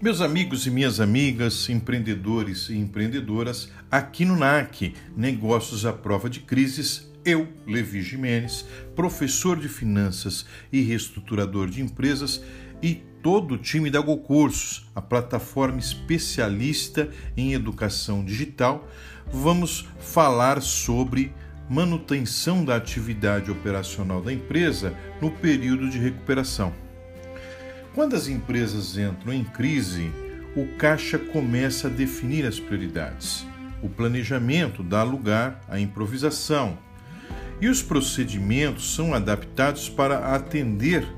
Meus amigos e minhas amigas, empreendedores e empreendedoras, aqui no NAC, Negócios à Prova de Crises, eu, Levi Jimenez, professor de finanças e reestruturador de empresas, e todo o time da GoCursos, a plataforma especialista em educação digital, vamos falar sobre manutenção da atividade operacional da empresa no período de recuperação. Quando as empresas entram em crise, o caixa começa a definir as prioridades. O planejamento dá lugar à improvisação e os procedimentos são adaptados para atender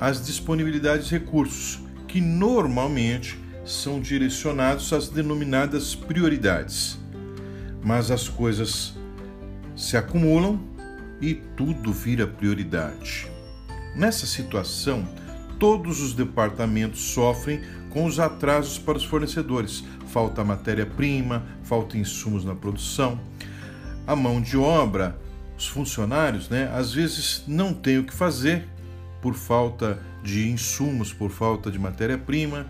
às disponibilidades de recursos, que normalmente são direcionados às denominadas prioridades. Mas as coisas se acumulam e tudo vira prioridade. Nessa situação, todos os departamentos sofrem com os atrasos para os fornecedores. Falta matéria-prima, falta insumos na produção. A mão de obra, os funcionários, né, às vezes não têm o que fazer por falta de insumos, por falta de matéria-prima.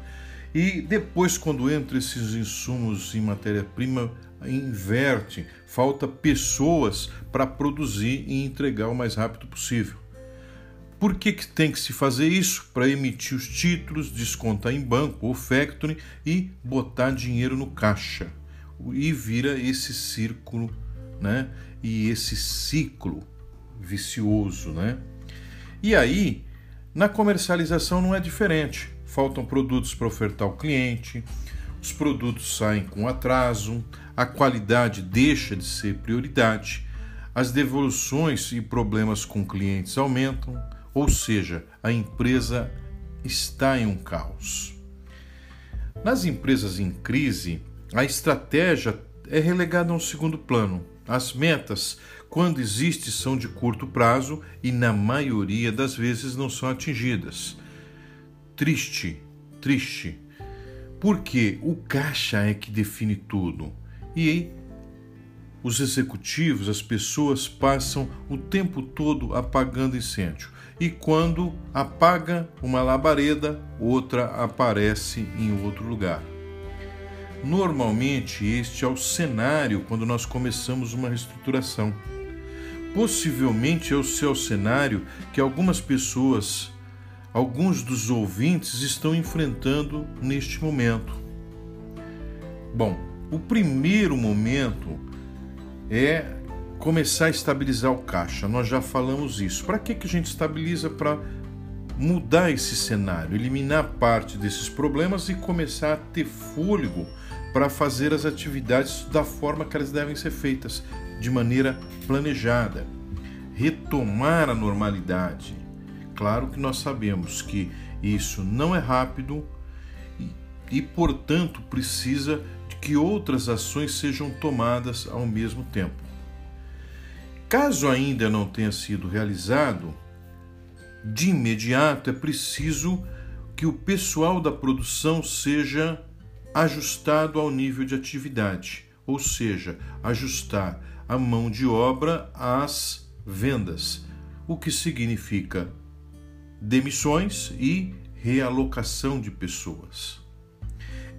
E depois, quando entram esses insumos em matéria-prima, inverte, falta pessoas para produzir e entregar o mais rápido possível. Por que, que tem que se fazer isso? Para emitir os títulos, descontar em banco ou factoring e botar dinheiro no caixa. E vira esse círculo, né? E esse ciclo vicioso, né? E aí, na comercialização não é diferente. Faltam produtos para ofertar ao cliente, os produtos saem com atraso, a qualidade deixa de ser prioridade, as devoluções e problemas com clientes aumentam, ou seja, a empresa está em um caos. Nas empresas em crise, a estratégia é relegada a um segundo plano. As metas, quando existem, são de curto prazo e, na maioria das vezes, não são atingidas. Triste, triste. Porque o caixa é que define tudo. E os executivos, as pessoas passam o tempo todo apagando incêndio. E quando apaga uma labareda, outra aparece em outro lugar. Normalmente, este é o cenário quando nós começamos uma reestruturação. Possivelmente é o seu cenário que algumas pessoas, alguns dos ouvintes estão enfrentando neste momento. Bom, o primeiro momento é começar a estabilizar o caixa. Nós já falamos isso. Para que, que a gente estabiliza? Para mudar esse cenário, eliminar parte desses problemas e começar a ter fôlego para fazer as atividades da forma que elas devem ser feitas, de maneira planejada. Retomar a normalidade. Claro que nós sabemos que isso não é rápido e, e portanto, precisa que outras ações sejam tomadas ao mesmo tempo. Caso ainda não tenha sido realizado, de imediato é preciso que o pessoal da produção seja ajustado ao nível de atividade, ou seja, ajustar a mão de obra às vendas, o que significa demissões e realocação de pessoas.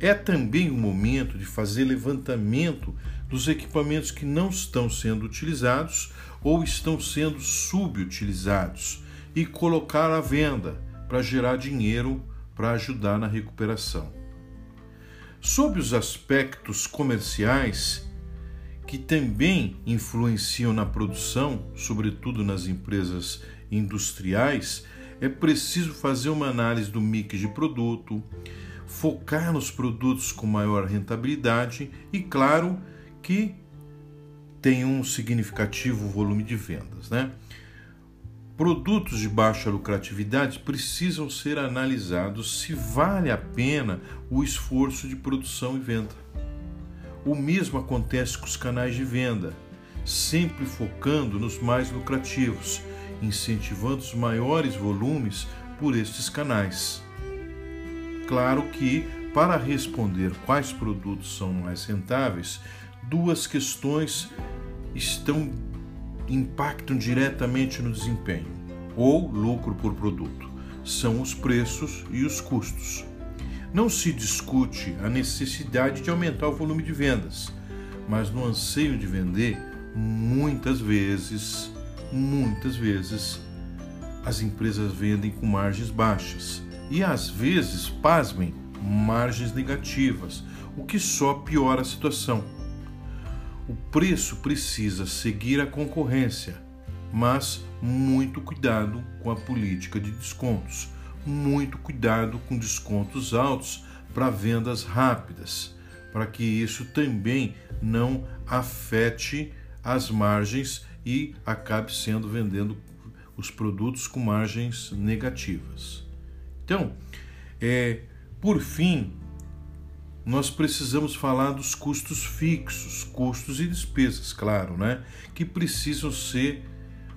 É também o momento de fazer levantamento dos equipamentos que não estão sendo utilizados ou estão sendo subutilizados e colocar à venda para gerar dinheiro para ajudar na recuperação. Sob os aspectos comerciais, que também influenciam na produção, sobretudo nas empresas industriais, é preciso fazer uma análise do mix de produto, focar nos produtos com maior rentabilidade e, claro, que tem um significativo volume de vendas. Né? Produtos de baixa lucratividade precisam ser analisados se vale a pena o esforço de produção e venda. O mesmo acontece com os canais de venda, sempre focando nos mais lucrativos, incentivando os maiores volumes por estes canais. Claro que, para responder quais produtos são mais rentáveis, duas questões estão impactam diretamente no desempenho ou lucro por produto. São os preços e os custos. Não se discute a necessidade de aumentar o volume de vendas, mas no anseio de vender, muitas vezes, muitas vezes, as empresas vendem com margens baixas e às vezes, pasmem, margens negativas, o que só piora a situação. O preço precisa seguir a concorrência, mas muito cuidado com a política de descontos, muito cuidado com descontos altos para vendas rápidas, para que isso também não afete as margens e acabe sendo vendendo os produtos com margens negativas. Então, é, por fim, nós precisamos falar dos custos fixos, custos e despesas, claro, né? Que precisam ser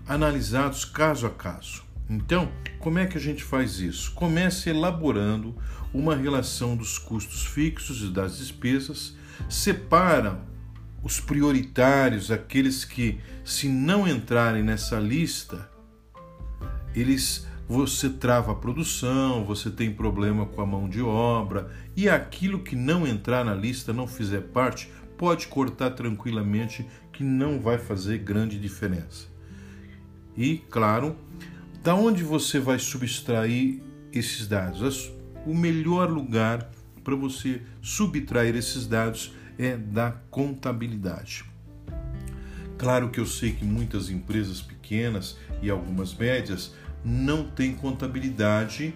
analisados caso a caso. Então, como é que a gente faz isso? Comece elaborando uma relação dos custos fixos e das despesas, separa os prioritários, aqueles que, se não entrarem nessa lista, eles você trava a produção, você tem problema com a mão de obra e aquilo que não entrar na lista, não fizer parte, pode cortar tranquilamente que não vai fazer grande diferença. E, claro, da onde você vai subtrair esses dados? O melhor lugar para você subtrair esses dados é da contabilidade. Claro que eu sei que muitas empresas pequenas e algumas médias não tem contabilidade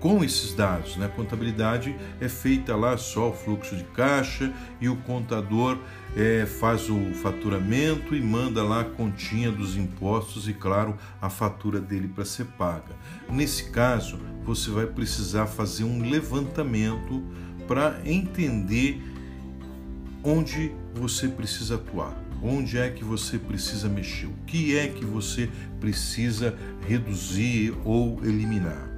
com esses dados. Né? A contabilidade é feita lá só o fluxo de caixa e o contador é, faz o faturamento e manda lá a continha dos impostos e, claro, a fatura dele para ser paga. Nesse caso, você vai precisar fazer um levantamento para entender onde você precisa atuar. Onde é que você precisa mexer? O que é que você precisa reduzir ou eliminar?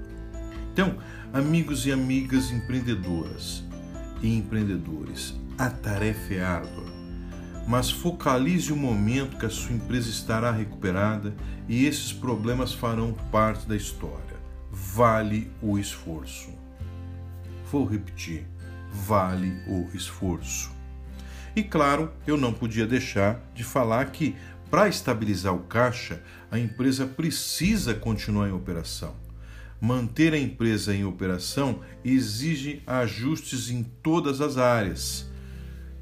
Então, amigos e amigas empreendedoras e empreendedores, a tarefa é árdua, mas focalize o momento que a sua empresa estará recuperada e esses problemas farão parte da história. Vale o esforço. Vou repetir: vale o esforço. E claro, eu não podia deixar de falar que, para estabilizar o caixa, a empresa precisa continuar em operação. Manter a empresa em operação exige ajustes em todas as áreas,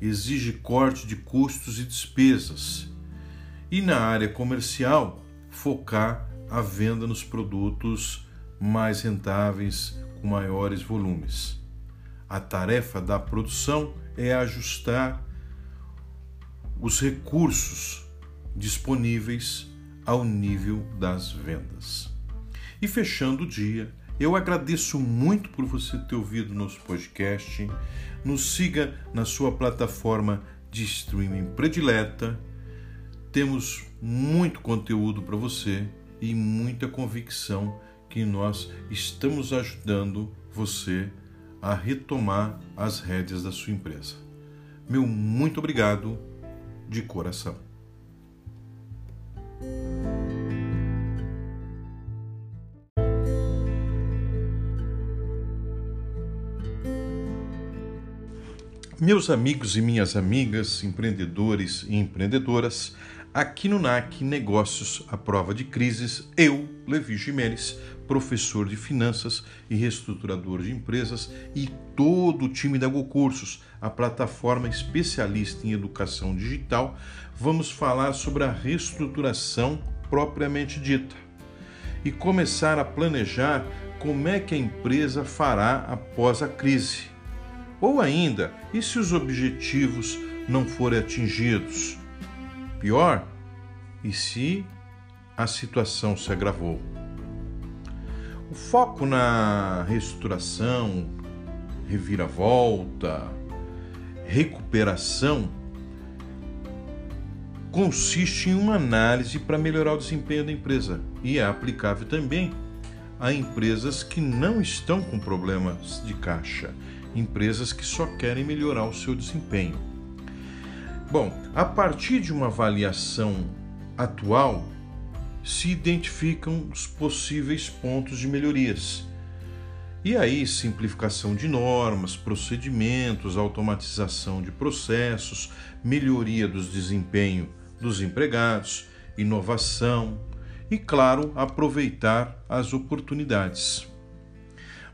exige corte de custos e despesas. E na área comercial, focar a venda nos produtos mais rentáveis com maiores volumes. A tarefa da produção é ajustar os recursos disponíveis ao nível das vendas. E fechando o dia, eu agradeço muito por você ter ouvido nosso podcast. Nos siga na sua plataforma de streaming predileta. Temos muito conteúdo para você e muita convicção que nós estamos ajudando você a retomar as rédeas da sua empresa. Meu muito obrigado de coração. Meus amigos e minhas amigas, empreendedores e empreendedoras, aqui no NAC Negócios à Prova de Crises, eu, Levi Jimenez, professor de finanças e reestruturador de empresas, e todo o time da GoCursos, a plataforma especialista em educação digital, vamos falar sobre a reestruturação propriamente dita e começar a planejar como é que a empresa fará após a crise. Ou ainda, e se os objetivos não forem atingidos? Pior, e se a situação se agravou? O foco na reestruturação, reviravolta, recuperação consiste em uma análise para melhorar o desempenho da empresa e é aplicável também a empresas que não estão com problemas de caixa, empresas que só querem melhorar o seu desempenho. Bom, a partir de uma avaliação atual, se identificam os possíveis pontos de melhorias E aí, simplificação de normas, procedimentos, automatização de processos, melhoria dos desempenho dos empregados, inovação e, claro, aproveitar as oportunidades.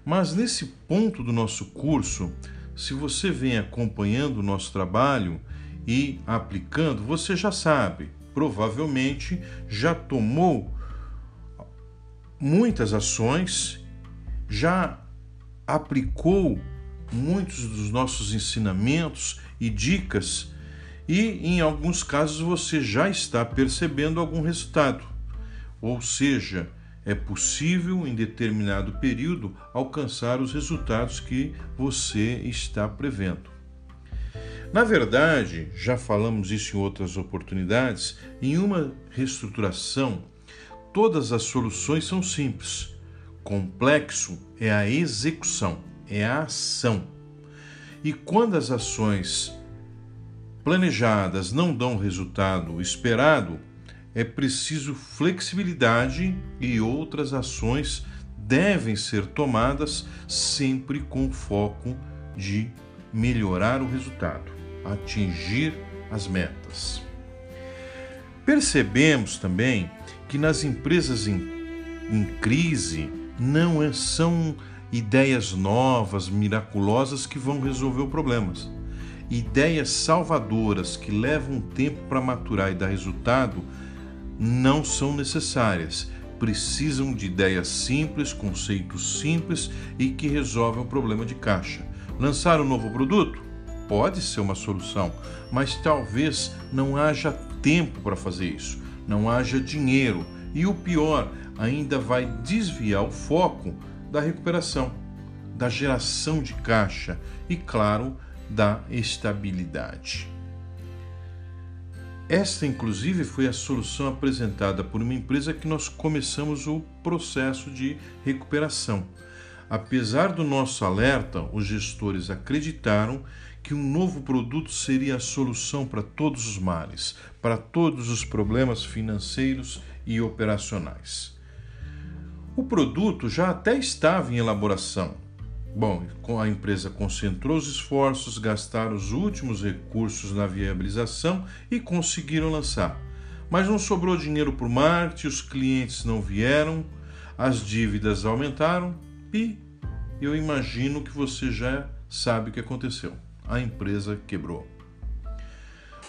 Mas nesse ponto do nosso curso, se você vem acompanhando o nosso trabalho e aplicando, você já sabe, provavelmente já tomou muitas ações, já aplicou muitos dos nossos ensinamentos e dicas e em alguns casos você já está percebendo algum resultado. Ou seja, é possível em determinado período alcançar os resultados que você está prevendo. Na verdade, já falamos isso em outras oportunidades, em uma reestruturação, todas as soluções são simples. Complexo é a execução, é a ação. E quando as ações planejadas não dão o resultado esperado, é preciso flexibilidade e outras ações devem ser tomadas sempre com foco de melhorar o resultado, atingir as metas. Percebemos também que nas empresas em, em crise não é, são ideias novas, miraculosas que vão resolver os problemas ideias salvadoras que levam tempo para maturar e dar resultado não são necessárias. Precisam de ideias simples, conceitos simples e que resolvem o problema de caixa. Lançar um novo produto? Pode ser uma solução, mas talvez não haja tempo para fazer isso, não haja dinheiro e o pior, ainda vai desviar o foco da recuperação, da geração de caixa e, claro, da estabilidade. Esta, inclusive, foi a solução apresentada por uma empresa que nós começamos o processo de recuperação. Apesar do nosso alerta, os gestores acreditaram que um novo produto seria a solução para todos os males, para todos os problemas financeiros e operacionais. O produto já até estava em elaboração, Bom, a empresa concentrou os esforços, gastaram os últimos recursos na viabilização e conseguiram lançar. Mas não sobrou dinheiro para o marketing, os clientes não vieram, as dívidas aumentaram e eu imagino que você já sabe o que aconteceu. A empresa quebrou.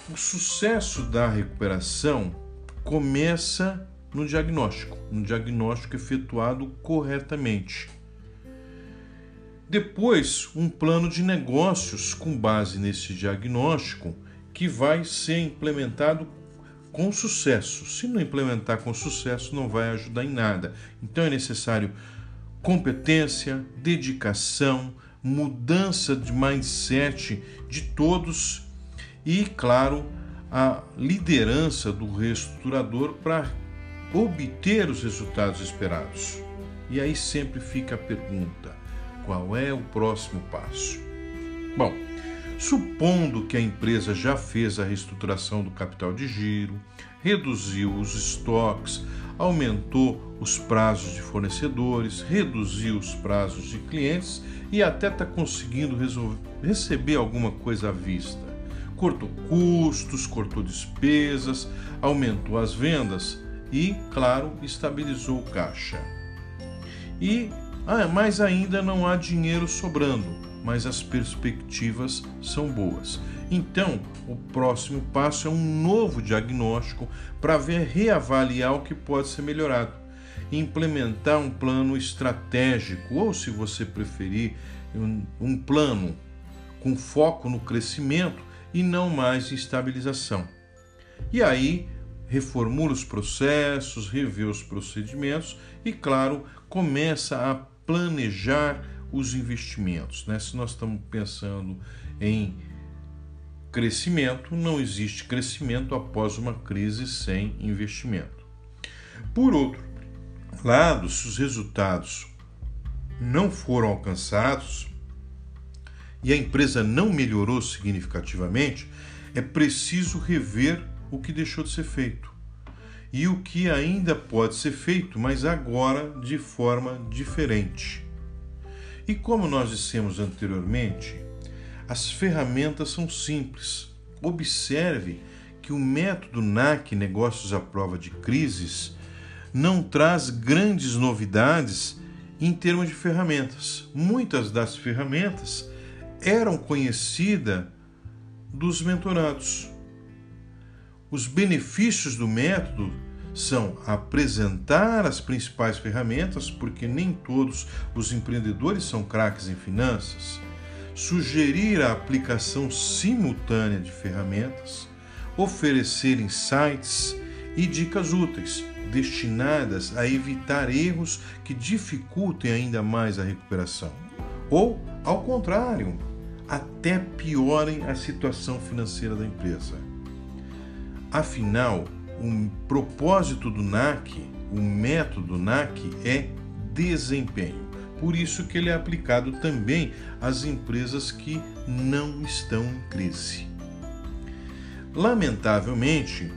O sucesso da recuperação começa no diagnóstico, no diagnóstico efetuado corretamente. Depois, um plano de negócios com base nesse diagnóstico que vai ser implementado com sucesso. Se não implementar com sucesso, não vai ajudar em nada. Então é necessário competência, dedicação, mudança de mindset de todos e, claro, a liderança do reestruturador para obter os resultados esperados. E aí sempre fica a pergunta: qual é o próximo passo? Bom, supondo que a empresa já fez a reestruturação do capital de giro, reduziu os estoques, aumentou os prazos de fornecedores, reduziu os prazos de clientes e até está conseguindo resolver, receber alguma coisa à vista. Cortou custos, cortou despesas, aumentou as vendas e, claro, estabilizou o caixa. E ah, mas ainda não há dinheiro sobrando, mas as perspectivas são boas. Então, o próximo passo é um novo diagnóstico para ver reavaliar o que pode ser melhorado. Implementar um plano estratégico, ou se você preferir, um, plano com foco no crescimento e não mais em estabilização. E aí, reformula os processos, revê os procedimentos e, claro, começa a planejar os investimentos. Né? Se nós estamos pensando em crescimento, não existe crescimento após uma crise sem investimento. Por outro lado, se os resultados não foram alcançados e a empresa não melhorou significativamente, é preciso rever o que deixou de ser feito e o que ainda pode ser feito, mas agora de forma diferente. E como nós dissemos anteriormente, as ferramentas são simples. Observe que o método NAC Negócios à Prova de Crises não traz grandes novidades em termos de ferramentas. Muitas das ferramentas eram conhecidas dos mentorados. Os benefícios do método são apresentar as principais ferramentas, porque nem todos os empreendedores são craques em finanças, sugerir a aplicação simultânea de ferramentas, oferecer insights e dicas úteis destinadas a evitar erros que dificultem ainda mais a recuperação, ou, ao contrário, até piorem a situação financeira da empresa. Afinal, o propósito do NAC, o método NAC é desempenho. Por isso que ele é aplicado também às empresas que não estão em crise. Lamentavelmente,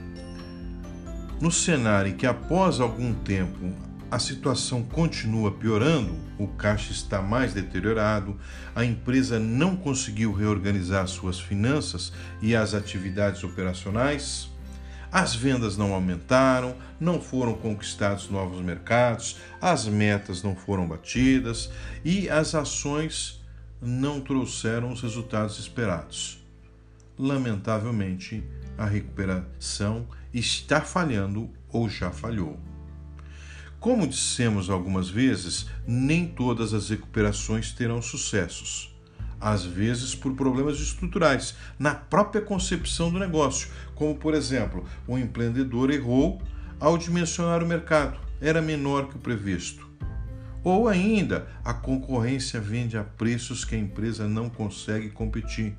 no cenário em que após algum tempo a situação continua piorando, o caixa está mais deteriorado, a empresa não conseguiu reorganizar suas finanças e as atividades operacionais, as vendas não aumentaram, não foram conquistados novos mercados, as metas não foram batidas e as ações não trouxeram os resultados esperados. Lamentavelmente, a recuperação está falhando ou já falhou. Como dissemos algumas vezes, nem todas as recuperações terão sucessos às vezes por problemas estruturais na própria concepção do negócio, como por exemplo, o empreendedor errou ao dimensionar o mercado, era menor que o previsto. Ou ainda, a concorrência vende a preços que a empresa não consegue competir.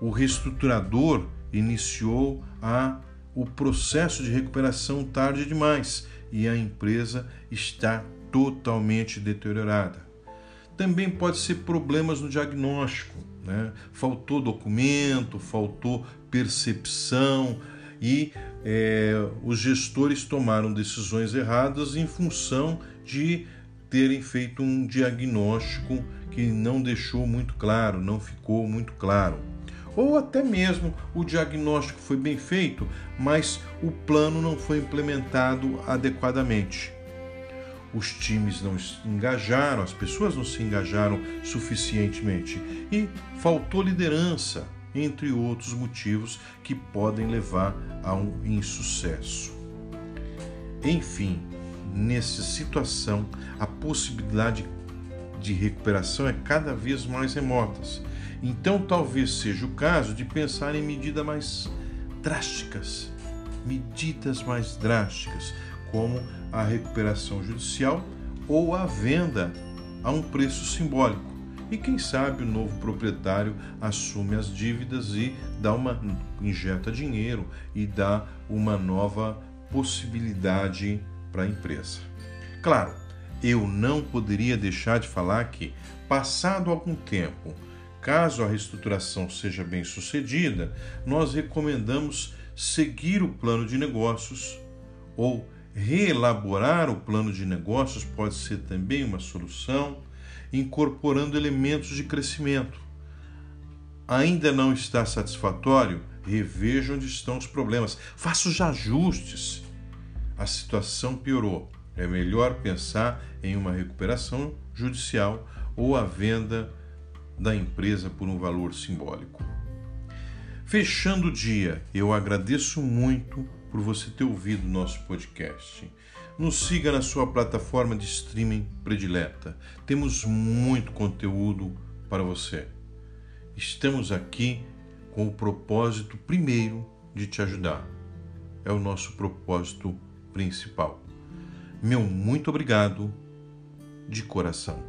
O reestruturador iniciou a, o processo de recuperação tarde demais e a empresa está totalmente deteriorada também pode ser problemas no diagnóstico. Né? Faltou documento, faltou percepção e é, os gestores tomaram decisões erradas em função de terem feito um diagnóstico que não deixou muito claro, não ficou muito claro. Ou até mesmo o diagnóstico foi bem feito, mas o plano não foi implementado adequadamente os times não engajaram, as pessoas não se engajaram suficientemente e faltou liderança, entre outros motivos que podem levar a um insucesso. Enfim, nessa situação, a possibilidade de recuperação é cada vez mais remotas. Então, talvez seja o caso de pensar em medidas mais drásticas, medidas mais drásticas, como a recuperação judicial ou a venda a um preço simbólico. E quem sabe o novo proprietário assume as dívidas e dá uma injeta dinheiro e dá uma nova possibilidade para a empresa. Claro, eu não poderia deixar de falar que, passado algum tempo, caso a reestruturação seja bem sucedida, nós recomendamos seguir o plano de negócios ou Reelaborar o plano de negócios pode ser também uma solução, incorporando elementos de crescimento. Ainda não está satisfatório? Reveja onde estão os problemas. Faça os ajustes. A situação piorou. É melhor pensar em uma recuperação judicial ou a venda da empresa por um valor simbólico. Fechando o dia, eu agradeço muito por você ter ouvido nosso podcast. Nos siga na sua plataforma de streaming predileta. Temos muito conteúdo para você. Estamos aqui com o propósito primeiro de te ajudar. É o nosso propósito principal. Meu muito obrigado de coração.